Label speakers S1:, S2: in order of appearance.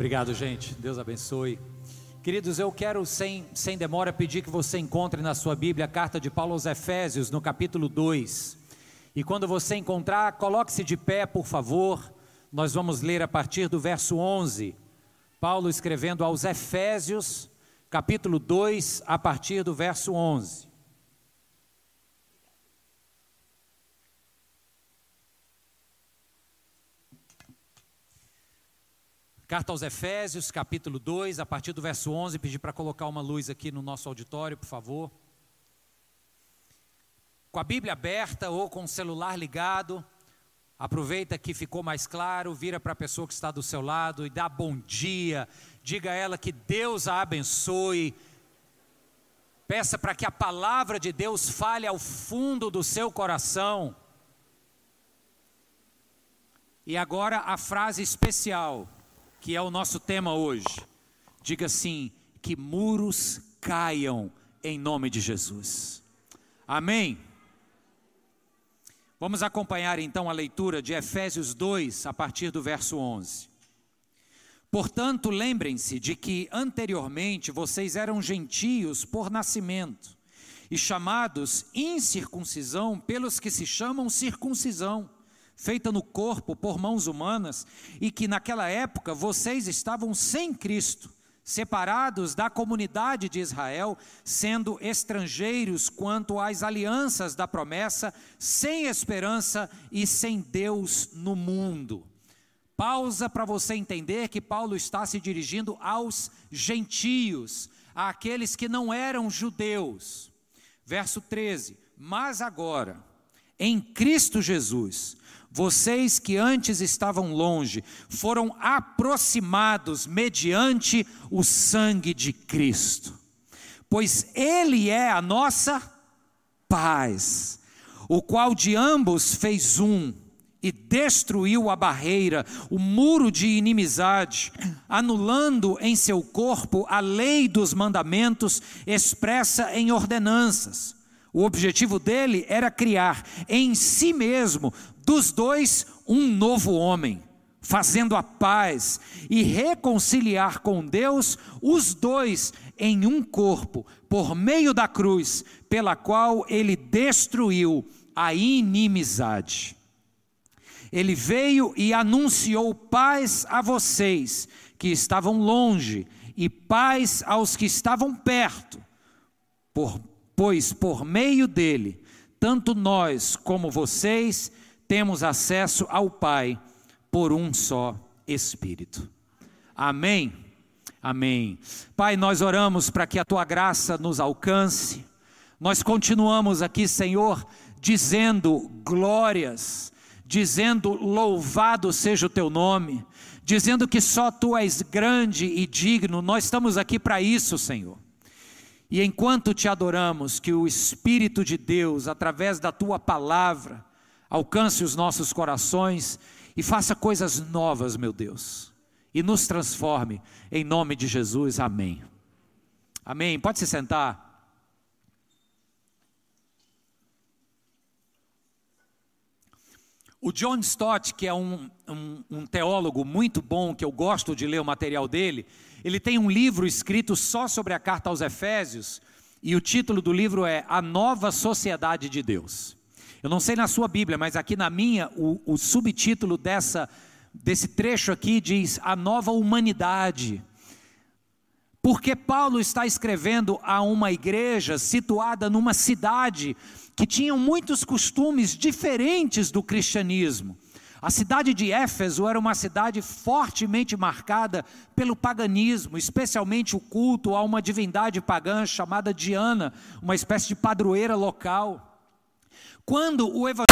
S1: Obrigado, gente. Deus abençoe. Queridos, eu quero, sem, sem demora, pedir que você encontre na sua Bíblia a carta de Paulo aos Efésios, no capítulo 2. E quando você encontrar, coloque-se de pé, por favor. Nós vamos ler a partir do verso 11. Paulo escrevendo aos Efésios, capítulo 2, a partir do verso 11. Carta aos Efésios, capítulo 2, a partir do verso 11, pedir para colocar uma luz aqui no nosso auditório, por favor. Com a Bíblia aberta ou com o celular ligado, aproveita que ficou mais claro, vira para a pessoa que está do seu lado e dá bom dia, diga a ela que Deus a abençoe. Peça para que a palavra de Deus fale ao fundo do seu coração. E agora a frase especial que é o nosso tema hoje. Diga assim: que muros caiam em nome de Jesus. Amém. Vamos acompanhar então a leitura de Efésios 2, a partir do verso 11. Portanto, lembrem-se de que anteriormente vocês eram gentios por nascimento e chamados incircuncisão pelos que se chamam circuncisão feita no corpo por mãos humanas, e que naquela época vocês estavam sem Cristo, separados da comunidade de Israel, sendo estrangeiros quanto às alianças da promessa, sem esperança e sem Deus no mundo. Pausa para você entender que Paulo está se dirigindo aos gentios, àqueles que não eram judeus. Verso 13: Mas agora, em Cristo Jesus, vocês que antes estavam longe foram aproximados mediante o sangue de Cristo, pois Ele é a nossa paz, o qual de ambos fez um e destruiu a barreira, o muro de inimizade, anulando em seu corpo a lei dos mandamentos expressa em ordenanças. O objetivo dele era criar em si mesmo dos dois um novo homem, fazendo a paz e reconciliar com Deus os dois em um corpo, por meio da cruz, pela qual ele destruiu a inimizade. Ele veio e anunciou paz a vocês que estavam longe e paz aos que estavam perto, por, pois por meio dele, tanto nós como vocês temos acesso ao Pai por um só Espírito. Amém. Amém. Pai, nós oramos para que a tua graça nos alcance. Nós continuamos aqui, Senhor, dizendo glórias, dizendo louvado seja o teu nome, dizendo que só tu és grande e digno. Nós estamos aqui para isso, Senhor. E enquanto te adoramos, que o Espírito de Deus, através da tua palavra, alcance os nossos corações e faça coisas novas, meu Deus, e nos transforme, em nome de Jesus, amém. Amém. Pode se sentar. O John Stott, que é um, um, um, teólogo muito bom, que eu gosto de ler o material dele, ele tem um livro escrito só sobre a carta aos Efésios, e o título do livro é A Nova Sociedade de Deus. Eu não sei na sua Bíblia, mas aqui na minha, o, o subtítulo dessa, desse trecho aqui diz: A Nova Humanidade. Porque Paulo está escrevendo a uma igreja situada numa cidade que tinha muitos costumes diferentes do cristianismo. A cidade de Éfeso era uma cidade fortemente marcada pelo paganismo, especialmente o culto a uma divindade pagã chamada Diana, uma espécie de padroeira local. Quando o evangelho